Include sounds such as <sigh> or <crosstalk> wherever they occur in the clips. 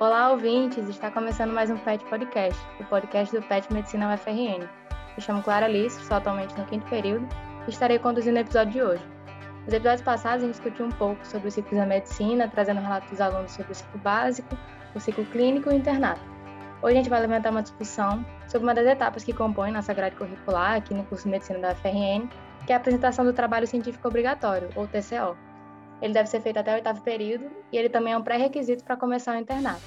Olá, ouvintes! Está começando mais um PET Podcast, o podcast do PET Medicina UFRN. Me chamo Clara Alice, sou atualmente no quinto período e estarei conduzindo o episódio de hoje. Nos episódios passados, a gente discutiu um pouco sobre o ciclo da medicina, trazendo relatos dos alunos sobre o ciclo básico, o ciclo clínico e o internato. Hoje a gente vai levantar uma discussão sobre uma das etapas que compõe nossa grade curricular aqui no curso de medicina da UFRN, que é a apresentação do trabalho científico obrigatório, ou TCO. Ele deve ser feito até o oitavo período e ele também é um pré-requisito para começar o internato.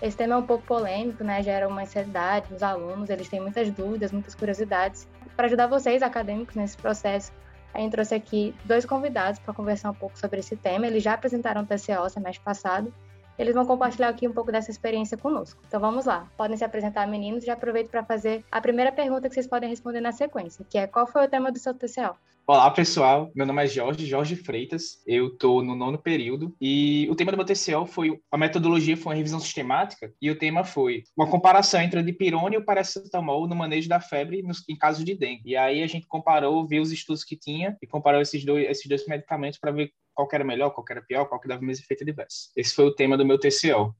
Esse tema é um pouco polêmico, né? Gera uma ansiedade nos alunos, eles têm muitas dúvidas, muitas curiosidades. Para ajudar vocês, acadêmicos, nesse processo, a gente trouxe aqui dois convidados para conversar um pouco sobre esse tema. Eles já apresentaram o TCO semestre passado. Eles vão compartilhar aqui um pouco dessa experiência conosco. Então vamos lá. Podem se apresentar, meninos, e aproveito para fazer a primeira pergunta que vocês podem responder na sequência, que é qual foi o tema do seu TCO? Olá, pessoal. Meu nome é Jorge, Jorge Freitas. Eu estou no nono período e o tema do meu TCO foi a metodologia foi uma revisão sistemática e o tema foi uma comparação entre o dipirona e o paracetamol no manejo da febre nos, em casos de dengue. E aí a gente comparou, viu os estudos que tinha e comparou esses dois, esses dois medicamentos para ver qual era melhor, qual era pior, qual que dava mais efeito adverso. Esse foi o tema do meu TCO.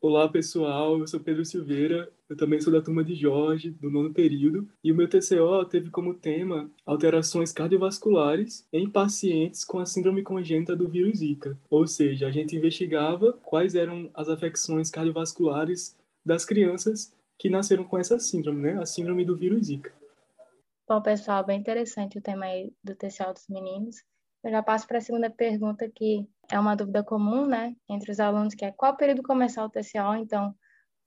Olá, pessoal. Eu sou Pedro Silveira. Eu também sou da turma de Jorge, do nono período. E o meu TCO teve como tema alterações cardiovasculares em pacientes com a síndrome congênita do vírus Zika. Ou seja, a gente investigava quais eram as afecções cardiovasculares das crianças que nasceram com essa síndrome, né? A síndrome do vírus Zika. Bom, pessoal, bem interessante o tema aí do TCO dos meninos. Eu já passo para a segunda pergunta, que é uma dúvida comum, né, entre os alunos, que é qual período começar o TCO? Então,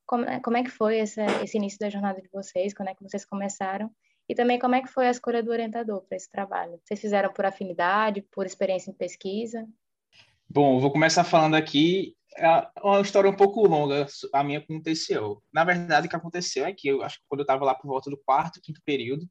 como, é, como é que foi esse, início da jornada de vocês? Quando é que vocês começaram? E também como é que foi a escolha do orientador para esse trabalho? Vocês fizeram por afinidade, por experiência em pesquisa? Bom, vou começar falando aqui é uma história um pouco longa, a minha com o TCO. Na verdade, o que aconteceu é que eu acho que quando eu estava lá por volta do quarto, quinto período,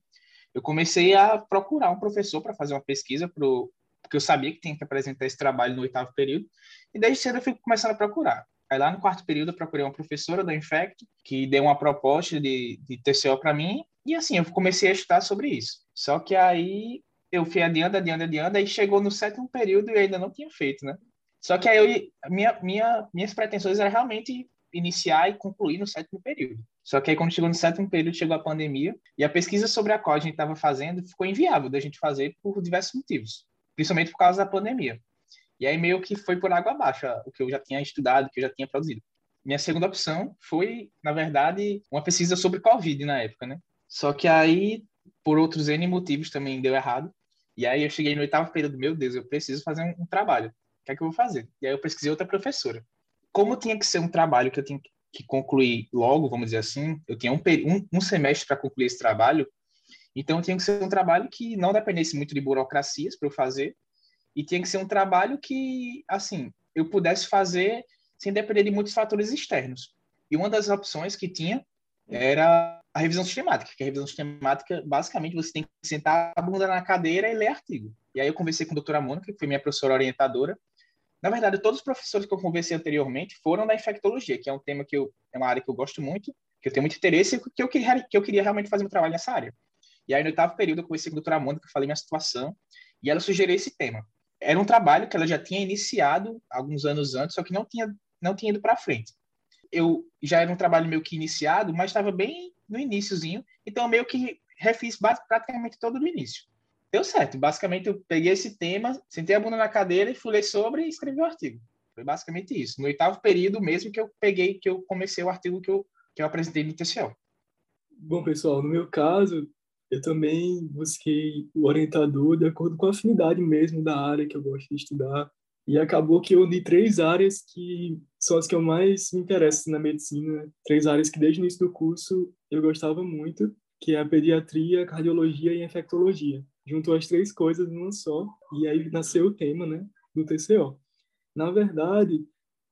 eu comecei a procurar um professor para fazer uma pesquisa pro, porque eu sabia que tinha que apresentar esse trabalho no oitavo período, e desde cedo eu fui começando a procurar. Aí lá no quarto período eu procurei uma professora da Infect, que deu uma proposta de, de TCO para mim, e assim, eu comecei a estudar sobre isso. Só que aí eu fui adiando, adiando, adiando, aí chegou no sétimo período e eu ainda não tinha feito, né? Só que aí eu, minha, minha, minhas pretensões eram realmente iniciar e concluir no sétimo período. Só que aí, quando chegou no sétimo período, chegou a pandemia, e a pesquisa sobre a qual a gente estava fazendo ficou inviável da gente fazer por diversos motivos principalmente por causa da pandemia. E aí meio que foi por água abaixo o que eu já tinha estudado, o que eu já tinha produzido. Minha segunda opção foi, na verdade, uma pesquisa sobre Covid na época, né? Só que aí, por outros N motivos, também deu errado. E aí eu cheguei no oitavo período, meu Deus, eu preciso fazer um, um trabalho. O que é que eu vou fazer? E aí eu pesquisei outra professora. Como tinha que ser um trabalho que eu tinha que concluir logo, vamos dizer assim, eu tinha um, um, um semestre para concluir esse trabalho, então tinha que ser um trabalho que não dependesse muito de burocracias para eu fazer e tinha que ser um trabalho que, assim, eu pudesse fazer sem depender de muitos fatores externos. E uma das opções que tinha era a revisão sistemática, que a revisão sistemática, basicamente, você tem que sentar a bunda na cadeira e ler artigo. E aí eu conversei com a doutora Mônica, que foi minha professora orientadora. Na verdade, todos os professores que eu conversei anteriormente foram da infectologia, que é um tema que eu, é uma área que eu gosto muito, que eu tenho muito interesse e que eu que eu queria realmente fazer um trabalho nessa área. E aí, no oitavo período, eu conversei com a doutora Mônica, falei minha situação, e ela sugeriu esse tema. Era um trabalho que ela já tinha iniciado alguns anos antes, só que não tinha, não tinha ido para frente. Eu já era um trabalho meio que iniciado, mas estava bem no iníciozinho, então meio que refiz praticamente todo do início. Deu certo. Basicamente, eu peguei esse tema, sentei a bunda na cadeira e fui ler sobre e escrevi o artigo. Foi basicamente isso. No oitavo período mesmo que eu peguei, que eu comecei o artigo que eu, que eu apresentei no TCL. Bom, pessoal, no meu caso, eu também busquei o orientador de acordo com a afinidade mesmo da área que eu gosto de estudar. E acabou que eu uni três áreas que são as que eu mais me interesso na medicina, três áreas que desde o início do curso eu gostava muito, que é a pediatria, cardiologia e infectologia. Juntou as três coisas numa só, e aí nasceu o tema, né, do TCO. Na verdade,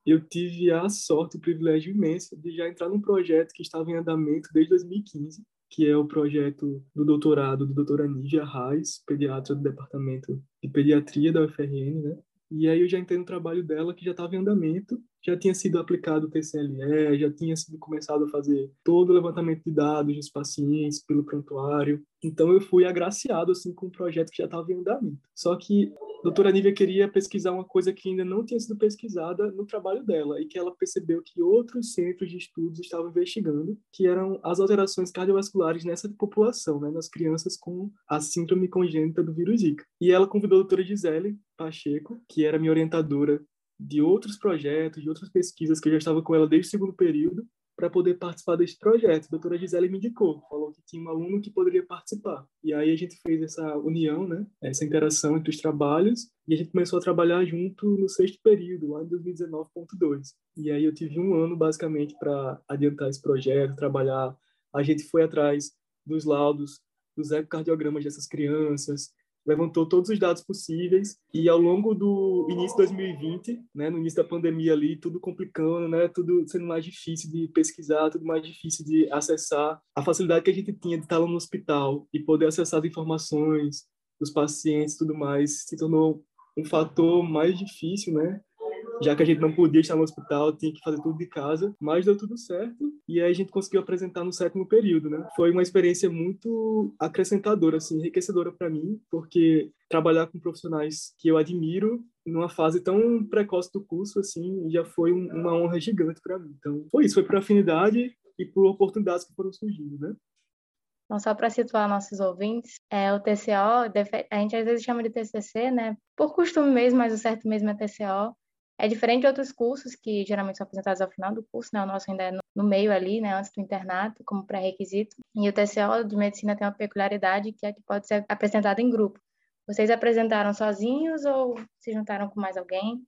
eu tive a sorte, o privilégio imenso de já entrar num projeto que estava em andamento desde 2015, que é o projeto do doutorado do doutora Nígia Reis, pediatra do Departamento de Pediatria da UFRN, né? E aí eu já entrei no trabalho dela, que já estava em andamento, já tinha sido aplicado o TCLE, já tinha sido começado a fazer todo o levantamento de dados dos pacientes pelo prontuário. Então eu fui agraciado assim com um projeto que já estava em andamento. Só que a doutora Nívia queria pesquisar uma coisa que ainda não tinha sido pesquisada no trabalho dela e que ela percebeu que outros centros de estudos estavam investigando, que eram as alterações cardiovasculares nessa população, né, nas crianças com a síndrome congênita do vírus Zika. E ela convidou a doutora Gisele Pacheco, que era minha orientadora de outros projetos, de outras pesquisas que eu já estava com ela desde o segundo período, para poder participar deste projeto. A doutora Gisele me indicou, falou que tinha um aluno que poderia participar. E aí a gente fez essa união, né, essa interação entre os trabalhos, e a gente começou a trabalhar junto no sexto período, lá em 2019.2. E aí eu tive um ano, basicamente, para adiantar esse projeto, trabalhar. A gente foi atrás dos laudos, dos ecocardiogramas dessas crianças, levantou todos os dados possíveis e ao longo do início de 2020, né, no início da pandemia ali, tudo complicando, né, tudo sendo mais difícil de pesquisar, tudo mais difícil de acessar, a facilidade que a gente tinha de estar lá no hospital e poder acessar as informações dos pacientes, tudo mais, se tornou um fator mais difícil, né, já que a gente não podia estar no hospital, tinha que fazer tudo de casa, mas deu tudo certo e aí a gente conseguiu apresentar no sétimo período, né? Foi uma experiência muito acrescentadora, assim, enriquecedora para mim, porque trabalhar com profissionais que eu admiro numa fase tão precoce do curso, assim, já foi uma honra gigante para mim. Então, foi isso, foi por afinidade e por oportunidades que foram surgindo, né? Então, só para situar nossos ouvintes, é, o TCO, a gente às vezes chama de TCC, né? Por costume mesmo, mas o certo mesmo é TCO. É diferente de outros cursos que geralmente são apresentados ao final do curso, né? O nosso ainda é no meio ali, né? Antes do internato, como pré-requisito. E o TCO de medicina tem uma peculiaridade que é que pode ser apresentado em grupo. Vocês apresentaram sozinhos ou se juntaram com mais alguém?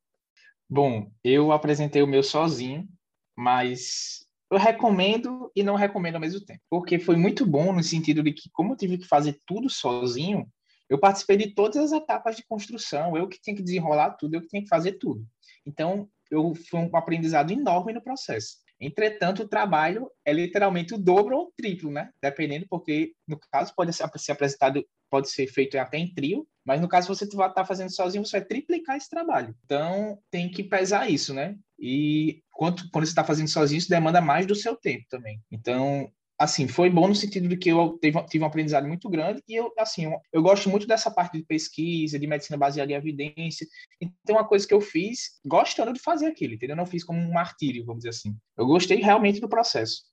Bom, eu apresentei o meu sozinho, mas eu recomendo e não recomendo ao mesmo tempo, porque foi muito bom no sentido de que, como eu tive que fazer tudo sozinho, eu participei de todas as etapas de construção, eu que tinha que desenrolar tudo, eu que tinha que fazer tudo. Então, eu foi um aprendizado enorme no processo. Entretanto, o trabalho é literalmente o dobro ou o triplo, né? Dependendo, porque no caso pode ser, apresentado, pode ser feito até em trio, mas no caso você estar fazendo sozinho, você vai triplicar esse trabalho. Então, tem que pesar isso, né? E quando, quando você está fazendo sozinho, isso demanda mais do seu tempo também. Então, assim, foi bom no sentido de que eu tive, tive um aprendizado muito grande e eu, assim, eu, eu, gosto muito dessa parte de pesquisa, de medicina baseada em evidência. Então, uma coisa que eu fiz gostando de fazer aquilo, entendeu? Eu não fiz como um martírio, vamos dizer assim. Eu gostei realmente do processo.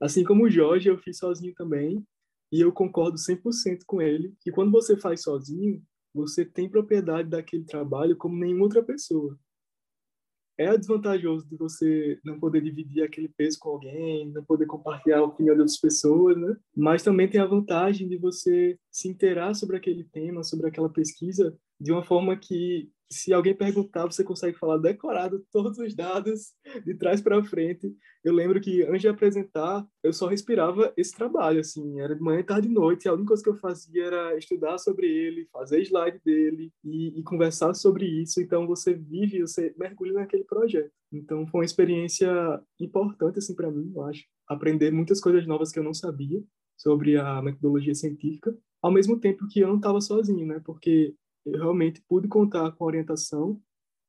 Assim como o Jorge, eu fiz sozinho também e eu concordo 100% com ele que quando você faz sozinho, você tem propriedade daquele trabalho como nenhuma outra pessoa é desvantajoso de você não poder dividir aquele peso com alguém, não poder compartilhar a opinião de outras pessoas, né? Mas também tem a vantagem de você se inteirar sobre aquele tema, sobre aquela pesquisa, de uma forma que se alguém perguntar, você consegue falar decorado todos os dados de trás para frente. Eu lembro que antes de apresentar, eu só respirava esse trabalho, assim, era de manhã, tarde e noite, a única coisa que eu fazia era estudar sobre ele, fazer slide dele e, e conversar sobre isso. Então você vive, você mergulha naquele projeto. Então foi uma experiência importante assim para mim, eu acho, aprender muitas coisas novas que eu não sabia sobre a metodologia científica, ao mesmo tempo que eu não estava sozinho, né? Porque eu realmente pude contar com a orientação,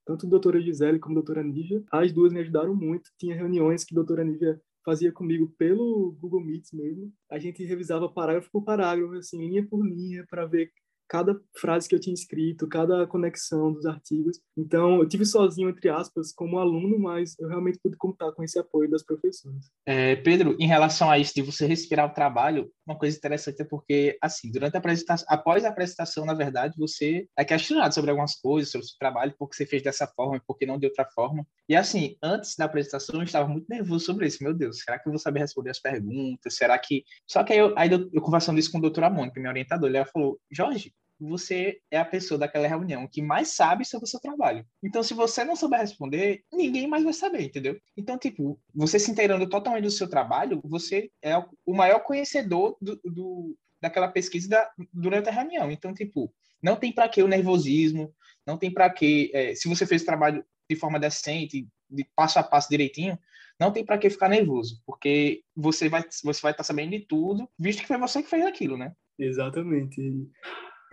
tanto da doutora Gisele como da doutora Nívia. As duas me ajudaram muito. Tinha reuniões que a doutora Nívia fazia comigo pelo Google Meets mesmo. A gente revisava parágrafo por parágrafo, assim, linha por linha, para ver cada frase que eu tinha escrito, cada conexão dos artigos. Então, eu tive sozinho, entre aspas, como aluno, mas eu realmente pude contar com esse apoio das professoras. É, Pedro, em relação a isso de você respirar o trabalho, uma coisa interessante é porque, assim, durante a apresentação, após a apresentação, na verdade, você é questionado sobre algumas coisas, sobre o seu trabalho, porque você fez dessa forma e porque não de outra forma. E, assim, antes da apresentação, eu estava muito nervoso sobre isso. Meu Deus, será que eu vou saber responder as perguntas? Será que... Só que aí eu, aí eu, eu conversando isso com a doutora Mônica, minha orientadora, ela falou, Jorge, você é a pessoa daquela reunião que mais sabe sobre o seu trabalho. Então, se você não souber responder, ninguém mais vai saber, entendeu? Então, tipo, você se inteirando totalmente do seu trabalho, você é o maior conhecedor do, do daquela pesquisa da, durante a reunião. Então, tipo, não tem para que o nervosismo, não tem para que, é, se você fez o trabalho de forma decente, de passo a passo direitinho, não tem para que ficar nervoso, porque você vai você vai estar tá sabendo de tudo, visto que foi você que fez aquilo, né? Exatamente.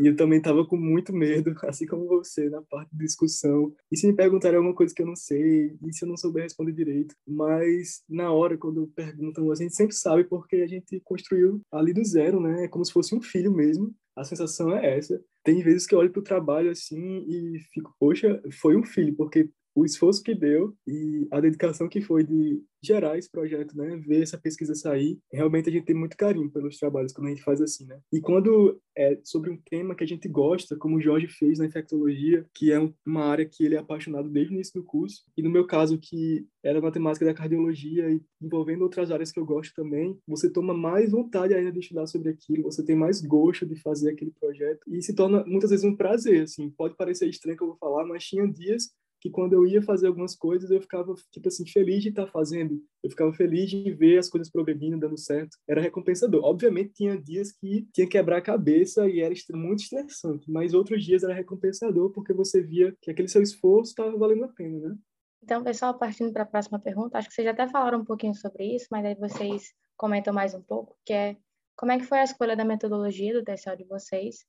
E eu também estava com muito medo, <laughs> assim como você, na parte de discussão. E se me perguntarem alguma coisa que eu não sei, e se eu não souber responder direito. Mas na hora, quando perguntam, a gente sempre sabe porque a gente construiu ali do zero, né? É como se fosse um filho mesmo. A sensação é essa. Tem vezes que eu olho para o trabalho assim e fico, poxa, foi um filho, porque o esforço que deu e a dedicação que foi de gerar esse projeto, né, ver essa pesquisa sair, realmente a gente tem muito carinho pelos trabalhos quando a gente faz assim, né? E quando é sobre um tema que a gente gosta, como o Jorge fez na infectologia, que é uma área que ele é apaixonado desde o início do curso, e no meu caso que era matemática da cardiologia e envolvendo outras áreas que eu gosto também, você toma mais vontade ainda de estudar sobre aquilo, você tem mais gosto de fazer aquele projeto e se torna muitas vezes um prazer, assim. Pode parecer estranho que eu vou falar, mas tinha dias que quando eu ia fazer algumas coisas, eu ficava, tipo assim, feliz de estar fazendo. Eu ficava feliz de ver as coisas progredindo, dando certo. Era recompensador. Obviamente, tinha dias que tinha que quebrar a cabeça e era muito estressante, mas outros dias era recompensador porque você via que aquele seu esforço estava valendo a pena, né? Então, pessoal, partindo para a próxima pergunta, acho que vocês já até falaram um pouquinho sobre isso, mas aí vocês comentam mais um pouco, que é como é que foi a escolha da metodologia do TCO de vocês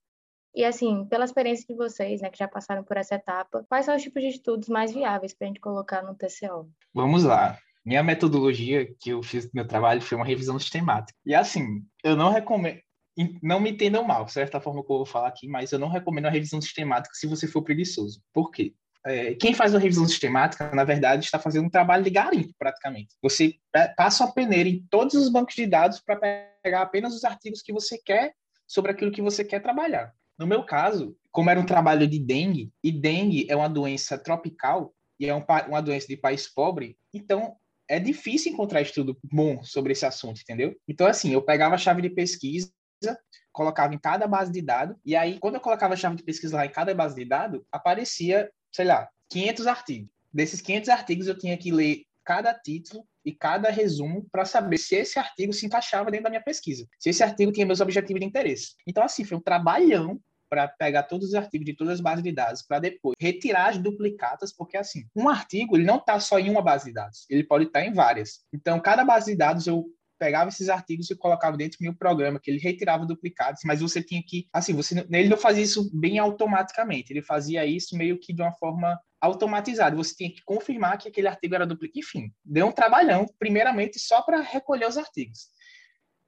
e assim, pela experiência de vocês, né, que já passaram por essa etapa, quais são os tipos de estudos mais viáveis para a gente colocar no TCO? Vamos lá. Minha metodologia que eu fiz no meu trabalho foi uma revisão sistemática. E assim, eu não recomendo, não me entendam mal, certa forma que eu vou falar aqui, mas eu não recomendo a revisão sistemática se você for preguiçoso. Por quê? É, quem faz uma revisão sistemática, na verdade, está fazendo um trabalho de garimpo, praticamente. Você passa a peneira em todos os bancos de dados para pegar apenas os artigos que você quer sobre aquilo que você quer trabalhar. No meu caso, como era um trabalho de dengue, e dengue é uma doença tropical e é um, uma doença de país pobre, então é difícil encontrar estudo bom sobre esse assunto, entendeu? Então, assim, eu pegava a chave de pesquisa, colocava em cada base de dados, e aí, quando eu colocava a chave de pesquisa lá em cada base de dados, aparecia, sei lá, 500 artigos. Desses 500 artigos, eu tinha que ler cada título e cada resumo para saber se esse artigo se encaixava dentro da minha pesquisa, se esse artigo tinha meus objetivos de interesse. Então, assim, foi um trabalhão para pegar todos os artigos de todas as bases de dados, para depois retirar as duplicatas, porque assim, um artigo ele não está só em uma base de dados, ele pode estar tá em várias. Então, cada base de dados eu pegava esses artigos e colocava dentro do meu programa, que ele retirava duplicados, mas você tinha que, assim, você ele não fazia isso bem automaticamente, ele fazia isso meio que de uma forma automatizada. Você tinha que confirmar que aquele artigo era duplicado. Enfim, deu um trabalhão, primeiramente, só para recolher os artigos.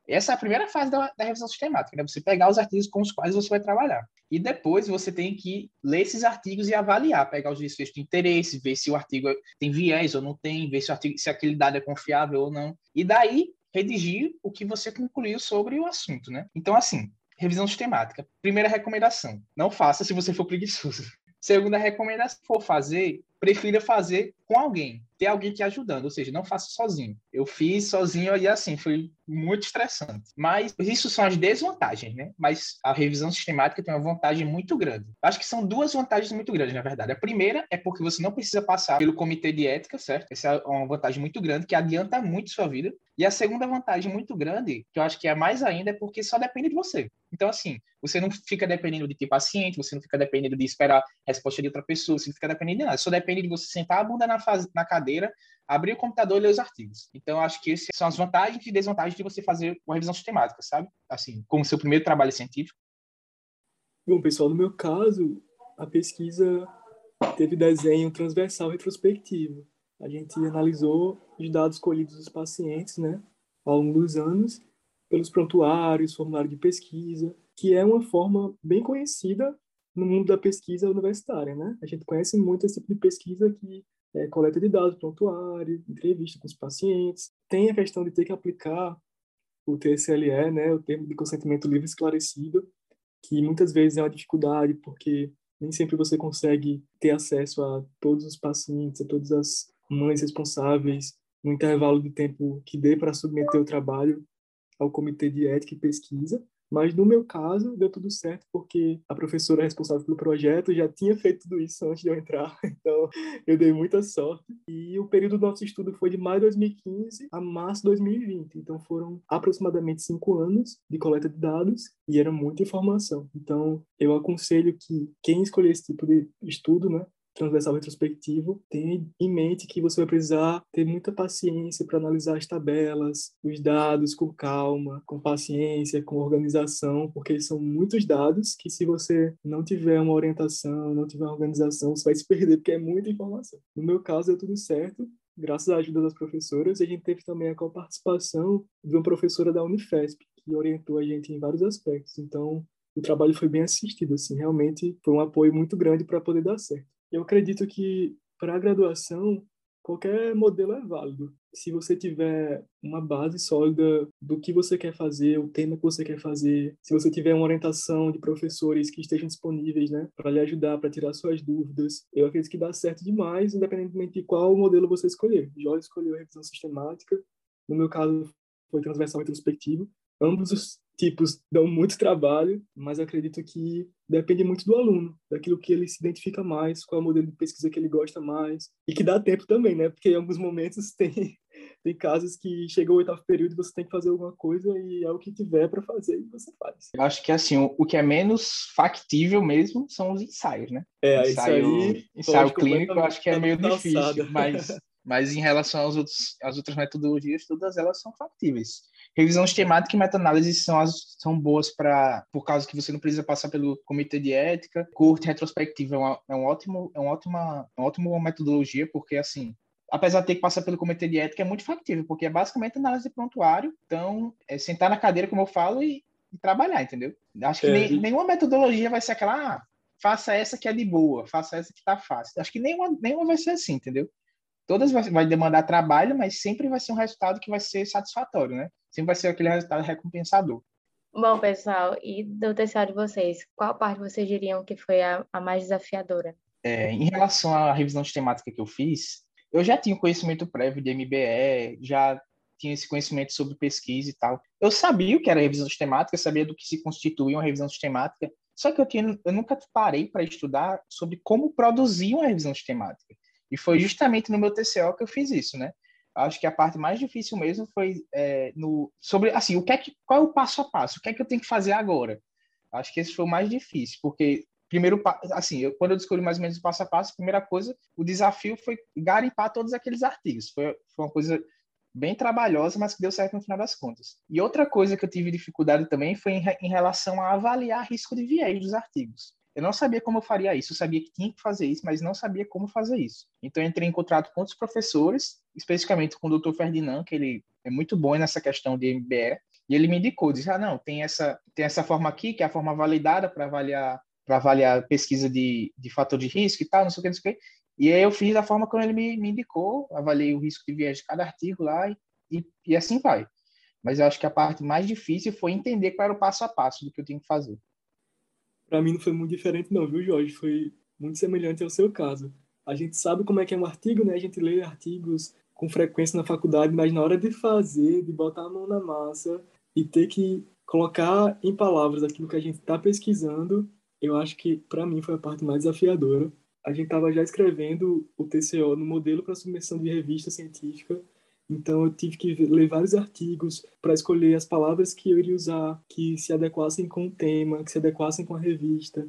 Essa é a primeira fase da, da, revisão sistemática, né? Você pegar os artigos com os quais você vai trabalhar. E depois você tem que ler esses artigos e avaliar, pegar os desfechos de interesse, ver se o artigo tem viés ou não tem, ver se, artigo, se aquele dado é confiável ou não. E daí redigir o que você concluiu sobre o assunto, né? Então, assim, revisão sistemática. Primeira recomendação: não faça se você for preguiçoso. <laughs> Segunda recomendação: for fazer, prefira fazer com alguém, ter alguém te ajudando, ou seja, não faça sozinho. Eu fiz sozinho e assim, foi muito estressante. Mas isso são as desvantagens, né? Mas a revisão sistemática tem uma vantagem muito grande. Acho que são duas vantagens muito grandes, na verdade. A primeira é porque você não precisa passar pelo comitê de ética, certo? Essa é uma vantagem muito grande que adianta muito sua vida. E a segunda vantagem muito grande, que eu acho que é mais ainda, é porque só depende de você. Então, assim, você não fica dependendo de ter paciente, você não fica dependendo de esperar resposta de outra pessoa, você não fica dependendo de nada. Só depende de você sentar a bunda na, fase, na cadeira, abrir o computador e ler os artigos. Então, acho que essas são as vantagens e desvantagens de você fazer uma revisão sistemática, sabe? Assim, como seu primeiro trabalho científico. Bom, pessoal, no meu caso, a pesquisa teve desenho transversal retrospectivo. A gente analisou os dados colhidos dos pacientes, né, ao longo dos anos, pelos prontuários, formulário de pesquisa, que é uma forma bem conhecida no mundo da pesquisa universitária, né? A gente conhece muito esse tipo de pesquisa que é coleta de dados, prontuário, entrevista com os pacientes. Tem a questão de ter que aplicar o TSLE, né, o termo de consentimento livre esclarecido, que muitas vezes é uma dificuldade porque nem sempre você consegue ter acesso a todos os pacientes, a todas as mães responsáveis no intervalo de tempo que dê para submeter o trabalho ao Comitê de Ética e Pesquisa. Mas no meu caso, deu tudo certo porque a professora responsável pelo projeto já tinha feito tudo isso antes de eu entrar. <laughs> Então, eu dei muita sorte. E o período do nosso estudo foi de maio de 2015 a março de 2020. Então, foram aproximadamente cinco anos de coleta de dados e era muita informação. Então, eu aconselho que quem escolher esse tipo de estudo, né, transversal retrospectivo, tenha em mente que você vai precisar ter muita paciência para analisar as tabelas, os dados com calma, com paciência, com organização, porque são muitos dados que se você não tiver uma orientação, não tiver uma organização, você vai se perder porque é muita informação. No meu caso, deu tudo certo, graças à ajuda das professoras, e a gente teve também a participação de uma professora da Unifesp, que orientou a gente em vários aspectos. Então, o trabalho foi bem assistido, assim, realmente foi um apoio muito grande para poder dar certo. Eu acredito que para a graduação qualquer modelo é válido. Se você tiver uma base sólida do que você quer fazer, o tema que você quer fazer, se você tiver uma orientação de professores que estejam disponíveis, né, para lhe ajudar, para tirar suas dúvidas, eu acredito que dá certo demais, independentemente de qual modelo você escolher. Jorge escolheu revisão sistemática, no meu caso foi transversal retrospectivo. Ambos os tipos dão muito trabalho, mas acredito que depende muito do aluno, daquilo que ele se identifica mais, qual é o modelo de pesquisa que ele gosta mais, e que dá tempo também, né? Porque em alguns momentos <laughs> tem tem casos que chegou o oitavo período e você tem que fazer alguma coisa e é o que tiver para fazer e você faz. Eu acho que assim, o, que é menos factível mesmo são os ensaios, né? É, ensaio, isso aí. Ensaio clínico eu acho que é meio difícil, mas <laughs> mas em relação aos outros, às outras metodologias, todas elas são factíveis. Revisão sistemática e meta-análise são, as, são boas para por causa que você não precisa passar pelo comitê de ética. Curte retrospectiva é uma, é um ótimo, é uma ótima, é uma ótima metodologia, porque assim, apesar de ter que passar pelo comitê de ética, é muito factível, porque é basicamente análise de prontuário. Então, é sentar na cadeira, como eu falo, e, e trabalhar, entendeu? Acho que é. nem, nenhuma metodologia vai ser aquela, ah, faça essa que é de boa, faça essa que está fácil. Acho que nenhuma, nenhuma vai ser assim, entendeu? Todas vai, vai demandar trabalho, mas sempre vai ser um resultado que vai ser satisfatório, né? sempre vai ser aquele resultado recompensador. Bom, pessoal, e do TCA de vocês, qual parte vocês diriam que foi a, a mais desafiadora? É, em relação à revisão sistemática que eu fiz, eu já tinha conhecimento prévio de MBE, já tinha esse conhecimento sobre pesquisa e tal. Eu sabia o que era revisão sistemática, sabia do que se constitui uma revisão sistemática, só que eu, tinha, eu nunca parei para estudar sobre como produzir uma revisão sistemática. E foi justamente no meu TCO que eu fiz isso, né? acho que a parte mais difícil mesmo foi é, no sobre assim o que é que qual é o passo a passo? O que é que eu tenho que fazer agora? Acho que esse foi o mais difícil porque primeiro assim eu, quando eu descobri mais ou menos o passo a passo a primeira coisa o desafio foi garimpar todos aqueles artigos. Foi, foi uma coisa bem trabalhosa mas que deu certo no final das contas. E outra coisa que eu tive dificuldade também foi em, em relação a avaliar risco de viés dos artigos eu não sabia como eu faria isso, eu sabia que tinha que fazer isso, mas não sabia como fazer isso. Então, entrei em contato com outros professores, especificamente com o Dr. Ferdinand, que ele é muito bom nessa questão de MBE, e ele me indicou, disse, ah, não, tem essa, tem essa forma aqui, que é a forma validada para avaliar para avaliar pesquisa de, de fator de risco e tal, não sei o que, não sei o que. E aí eu fiz da forma como ele me, me indicou, avaliei o risco de viés de cada artigo lá e, e, e assim vai. Mas eu acho que a parte mais difícil foi entender qual era o passo a passo do que eu tinha que fazer para mim não foi muito diferente não, viu, Jorge? Foi muito semelhante ao seu caso. A gente sabe como é que é um artigo, né? A gente lê artigos com frequência na faculdade, mas na hora de fazer, de botar a mão na massa e ter que colocar em palavras aquilo que a gente está pesquisando, eu acho que para mim foi a parte mais desafiadora. A gente estava já escrevendo o TCO no modelo para submissão de revista científica então eu tive que ler vários artigos para escolher as palavras que eu iria usar, que se adequassem com o tema, que se adequassem com a revista.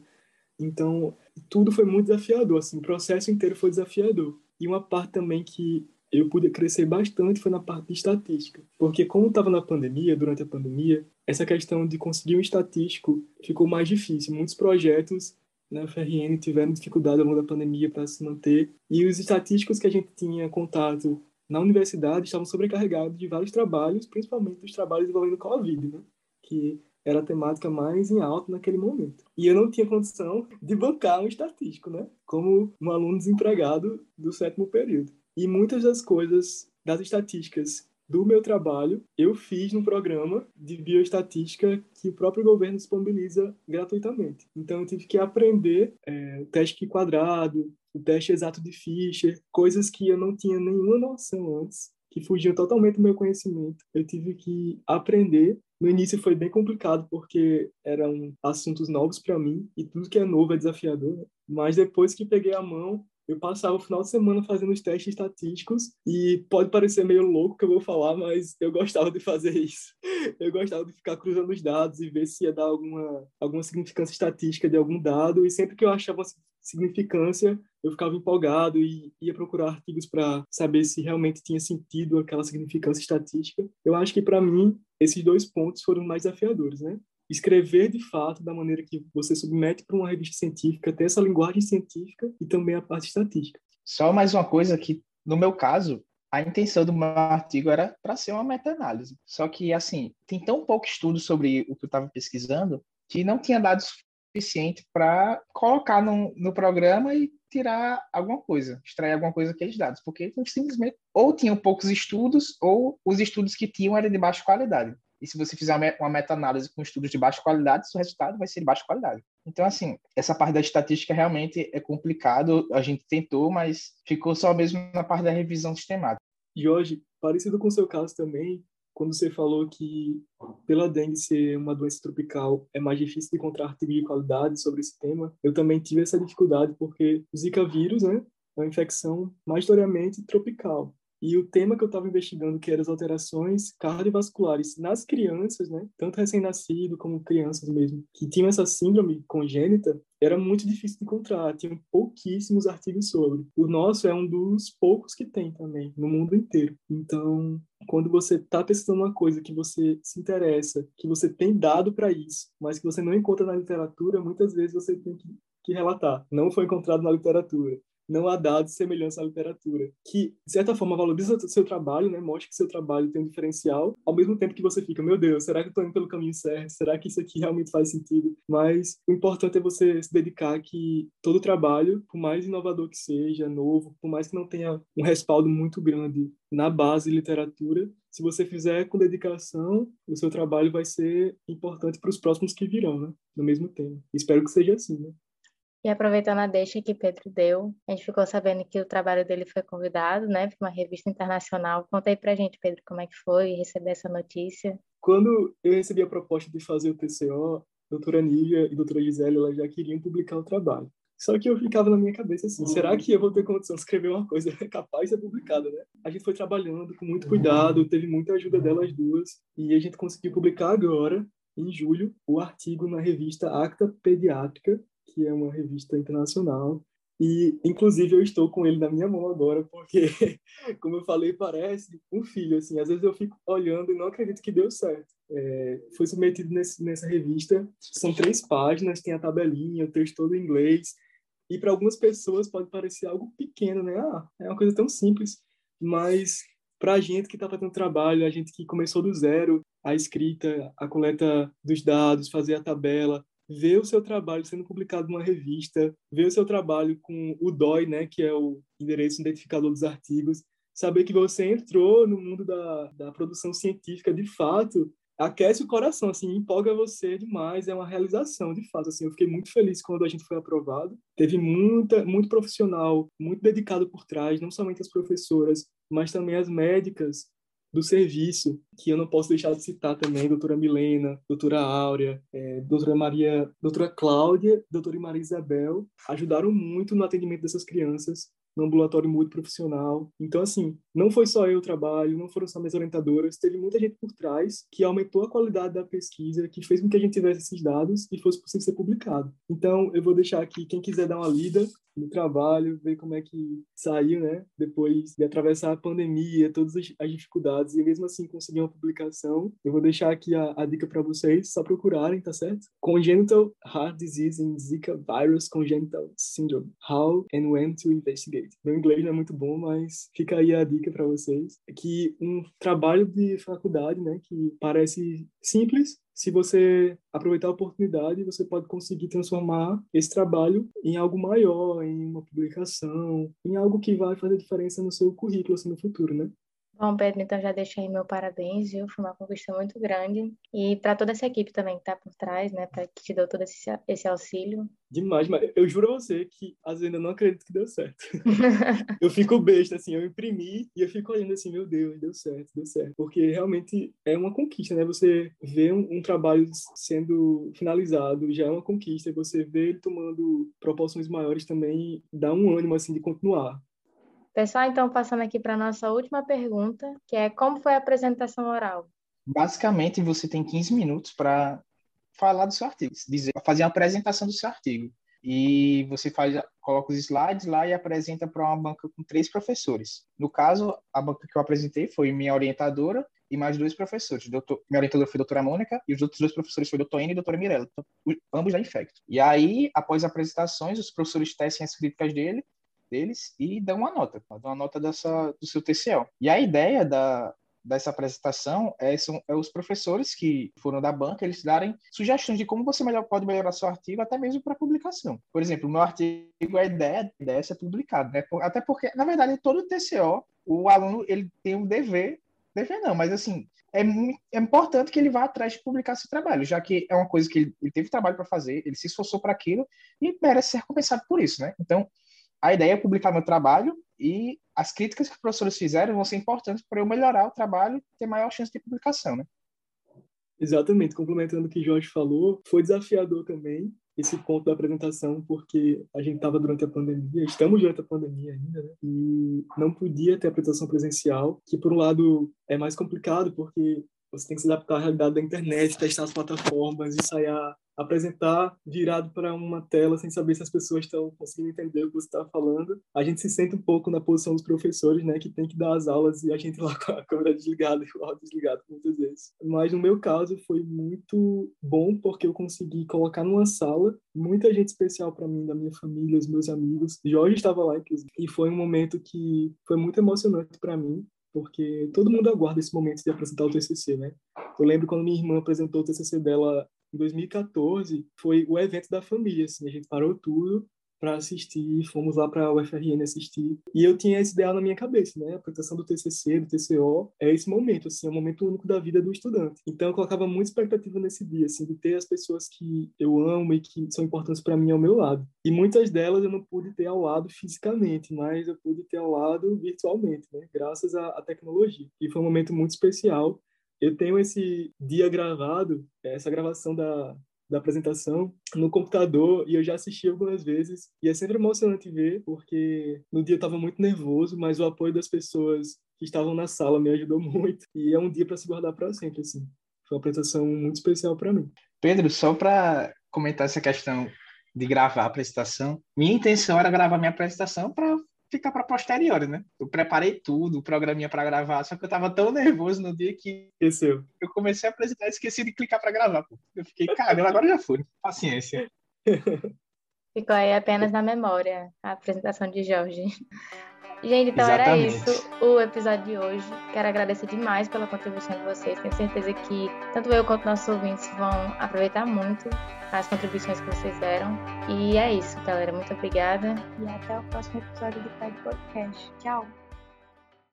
Então tudo foi muito desafiador, assim, o processo inteiro foi desafiador. E uma parte também que eu pude crescer bastante foi na parte de estatística, porque como estava na pandemia, durante a pandemia, essa questão de conseguir um estatístico ficou mais difícil. Muitos projetos na FRN tiveram dificuldade ao longo da pandemia para se manter, e os estatísticos que a gente tinha contato na universidade estavam sobrecarregados de vários trabalhos, principalmente os trabalhos envolvendo Covid, né? que era a temática mais em alta naquele momento. E eu não tinha condição de bancar um estatístico, né? como um aluno desempregado do sétimo período. E muitas das coisas das estatísticas do meu trabalho, eu fiz no programa de bioestatística que o próprio governo disponibiliza gratuitamente. Então, eu tive que aprender é, teste quadrado, o teste exato de Fischer, coisas que eu não tinha nenhuma noção antes, que fugiam totalmente do meu conhecimento. Eu tive que aprender. No início foi bem complicado porque eram assuntos novos para mim e tudo que é novo é desafiador. Mas depois que peguei a mão, eu passava o final de semana fazendo os testes estatísticos e pode parecer meio louco que eu vou falar, mas eu gostava de fazer isso. <laughs> Eu gostava de ficar cruzando os dados e ver se ia dar alguma, alguma significância estatística de algum dado e sempre que eu achava significância, eu ficava empolgado e ia procurar artigos para saber se realmente tinha sentido aquela significância estatística. Eu acho que para mim esses dois pontos foram mais desafiadores, né? Escrever de fato da maneira que você submete para uma revista científica, ter essa linguagem científica e também a parte estatística. Só mais uma coisa que, no meu caso, a intenção do meu artigo era para ser uma meta-análise. Só que, assim, tem tão pouco estudo sobre o que eu estava pesquisando que não tinha dados suficiente para colocar no, no programa e tirar alguma coisa, extrair alguma coisa daqueles dados, porque simplesmente ou tinham poucos estudos ou os estudos que tinham eram de baixa qualidade. E se você fizer uma meta-análise com estudos de baixa qualidade, seu resultado vai ser de baixa qualidade. Então, assim, essa parte da estatística realmente é complicado. A gente tentou, mas ficou só mesmo na parte da revisão sistemática. E hoje, parecido com o seu caso também, quando você falou que pela dengue ser uma doença tropical é mais difícil de encontrar artigo de qualidade sobre esse tema, eu também tive essa dificuldade porque o Zika vírus, né, é uma infecção majoritariamente tropical. E o tema que eu estava investigando, que eram as alterações cardiovasculares nas crianças, né, tanto recém-nascido como crianças mesmo, que tinham essa síndrome congênita, era muito difícil de encontrar, tinham pouquíssimos artigos sobre. O nosso é um dos poucos que tem também, no mundo inteiro. Então, quando você está pesquisando uma coisa que você se interessa, que você tem dado para isso, mas que você não encontra na literatura, muitas vezes você tem que, que relatar. Não foi encontrado na literatura não há dados semelhantes à literatura, que, de certa forma, valoriza seu trabalho, né? mostra que seu trabalho tem um diferencial, ao mesmo tempo que você fica, meu Deus, será que eu estou indo pelo caminho certo? Será que isso aqui realmente faz sentido? Mas o importante é você se dedicar que todo trabalho, por mais inovador que seja, novo, por mais que não tenha um respaldo muito grande na base literatura, se você fizer com dedicação, o seu trabalho vai ser importante para os próximos que virão, né? No mesmo tema. Espero que seja assim, né? E aproveitando a deixa que Pedro deu, a gente ficou sabendo que o trabalho dele foi convidado, né, para uma revista internacional. Conta aí pra gente, Pedro, como é que foi receber essa notícia. Quando eu recebi a proposta de fazer o TCO, a doutora Nívia e a doutora Gisele, elas já queriam publicar o trabalho. Só que eu ficava na minha cabeça assim, será que eu vou ter condição de escrever uma coisa <laughs> capaz de ser publicada, né? A gente foi trabalhando com muito cuidado, teve muita ajuda delas duas, e a gente conseguiu publicar agora, em julho, o artigo na revista Acta Pediátrica, que é uma revista internacional. E, inclusive, eu estou com ele na minha mão agora, porque, <laughs> como eu falei, parece um filho, assim. Às vezes eu fico olhando e não acredito que deu certo. É, foi submetido nesse, nessa revista. São três páginas, tem a tabelinha, o texto todo em inglês. E para algumas pessoas pode parecer algo pequeno, né? Ah, é uma coisa tão simples. Mas para a gente que está fazendo trabalho, a gente que começou do zero, a escrita, a coleta dos dados, fazer a tabela, ver o seu trabalho sendo publicado numa revista, ver o seu trabalho com o DOI, né, que é o endereço identificador dos artigos, saber que você entrou no mundo da, da produção científica de fato, aquece o coração, assim, empolga você demais, é uma realização, de fato, assim, eu fiquei muito feliz quando a gente foi aprovado, teve muita, muito profissional, muito dedicado por trás, não somente as professoras, mas também as médicas, do serviço, que eu não posso deixar de citar também, doutora Milena, doutora Áurea, é, doutora Maria, doutora Cláudia, doutora Maria Isabel, ajudaram muito no atendimento dessas crianças, no ambulatório multiprofissional. Então, assim, não foi só eu o trabalho, não foram só minhas orientadoras, teve muita gente por trás que aumentou a qualidade da pesquisa, que fez com que a gente tivesse esses dados e fosse possível ser publicado. Então, eu vou deixar aqui, quem quiser dar uma lida no trabalho, ver como é que saiu, né? Depois de atravessar a pandemia, todas as dificuldades, e mesmo assim conseguir uma publicação. Eu vou deixar aqui a, a dica para vocês, só procurarem, tá certo? Congenital Heart Disease in Zika Virus Congenital Syndrome. How and when to investigate. Meu inglês não é muito bom, mas fica aí a dica para vocês. É que um trabalho de faculdade, né, que parece simples, se você aproveitar a oportunidade, você pode conseguir transformar esse trabalho em algo maior, em uma publicação, em algo que vai fazer diferença no seu currículo assim, no futuro, né? Bom, Pedro, então já deixei meu parabéns, viu? Foi uma conquista muito grande. E para toda essa equipe também que está por trás, né, para que te deu todo esse, esse auxílio. Demais, mas eu juro a você que às vezes eu não acredito que deu certo. <laughs> eu fico besta, assim, eu imprimi e eu fico olhando assim, meu Deus, deu certo, deu certo. Porque realmente é uma conquista, né? Você vê um, um trabalho sendo finalizado, já é uma conquista, e você vê ele tomando proporções maiores também, dá um ânimo, assim, de continuar. Pessoal, então, passando aqui para a nossa última pergunta, que é como foi a apresentação oral? Basicamente, você tem 15 minutos para falar do seu artigo, dizer, fazer uma apresentação do seu artigo. E você faz, coloca os slides lá e apresenta para uma banca com três professores. No caso, a banca que eu apresentei foi minha orientadora e mais dois professores. Doutor, minha orientadora foi a doutora Mônica e os outros dois professores foram o doutor N e a doutora Mirella, ambos da Infecto. E aí, após apresentações, os professores testem as críticas dele deles e dão uma nota, dão uma nota dessa, do seu TCL. E a ideia da, dessa apresentação é, são é os professores que foram da banca, eles darem sugestões de como você melhor, pode melhorar seu artigo, até mesmo para publicação. Por exemplo, o meu artigo, a ideia, a ideia é ser publicado, né? Até porque, na verdade, todo o TCO, o aluno ele tem um dever, dever não, mas assim, é, muito, é importante que ele vá atrás de publicar seu trabalho, já que é uma coisa que ele, ele teve trabalho para fazer, ele se esforçou para aquilo e merece ser recompensado por isso, né? Então, a ideia é publicar meu trabalho e as críticas que os professores fizeram vão ser importantes para eu melhorar o trabalho e ter maior chance de publicação, né? Exatamente, complementando o que Jorge falou, foi desafiador também esse ponto da apresentação, porque a gente estava durante a pandemia, estamos durante a pandemia ainda, né? E não podia ter apresentação presencial, que por um lado é mais complicado, porque você tem que se adaptar à realidade da internet, testar as plataformas, ensaiar apresentar virado para uma tela sem saber se as pessoas estão conseguindo entender o que você está falando. A gente se sente um pouco na posição dos professores, né, que tem que dar as aulas e a gente lá <laughs> com a câmera desligada e o áudio desligado muitas vezes. Mas no meu caso foi muito bom porque eu consegui colocar numa sala muita gente especial para mim, da minha família, os meus amigos. Jorge estava lá, inclusive, e foi um momento que foi muito emocionante para mim, porque todo mundo aguarda esse momento de apresentar o TCC, né? Eu lembro quando minha irmã apresentou o TCC dela em 2014 foi o evento da família, assim, a gente parou tudo para assistir, fomos lá para a UFRN assistir. E eu tinha esse ideal na minha cabeça, né? A apresentação do TCC, do TCO, é esse momento, assim, é o momento único da vida do estudante. Então eu colocava muita expectativa nesse dia, assim, de ter as pessoas que eu amo e que são importantes para mim ao meu lado. E muitas delas eu não pude ter ao lado fisicamente, mas eu pude ter ao lado virtualmente, né? Graças à, à tecnologia. E foi um momento muito especial eu tenho esse dia gravado, essa gravação da, da apresentação no computador e eu já assisti algumas vezes e é sempre emocionante ver porque no dia eu estava muito nervoso, mas o apoio das pessoas que estavam na sala me ajudou <laughs> muito e é um dia para se guardar para sempre assim. Foi uma apresentação muito especial para mim. Pedro, só para comentar essa questão de gravar a apresentação, minha intenção era gravar minha apresentação para ficar para posteriori, né? Eu preparei tudo, o programinha para gravar, só que eu tava tão nervoso no dia que Esqueceu. eu comecei a apresentar e esqueci de clicar para gravar. Pô. Eu fiquei, cara, agora já foi. Paciência. <laughs> Ficou aí apenas na memória a apresentação de Jorge. Gente, então Exatamente. era isso o episódio de hoje. Quero agradecer demais pela contribuição de vocês. Tenho certeza que tanto eu quanto nossos ouvintes vão aproveitar muito as contribuições que vocês deram. E é isso, galera. Muito obrigada. E até o próximo episódio do Pad Podcast. Tchau!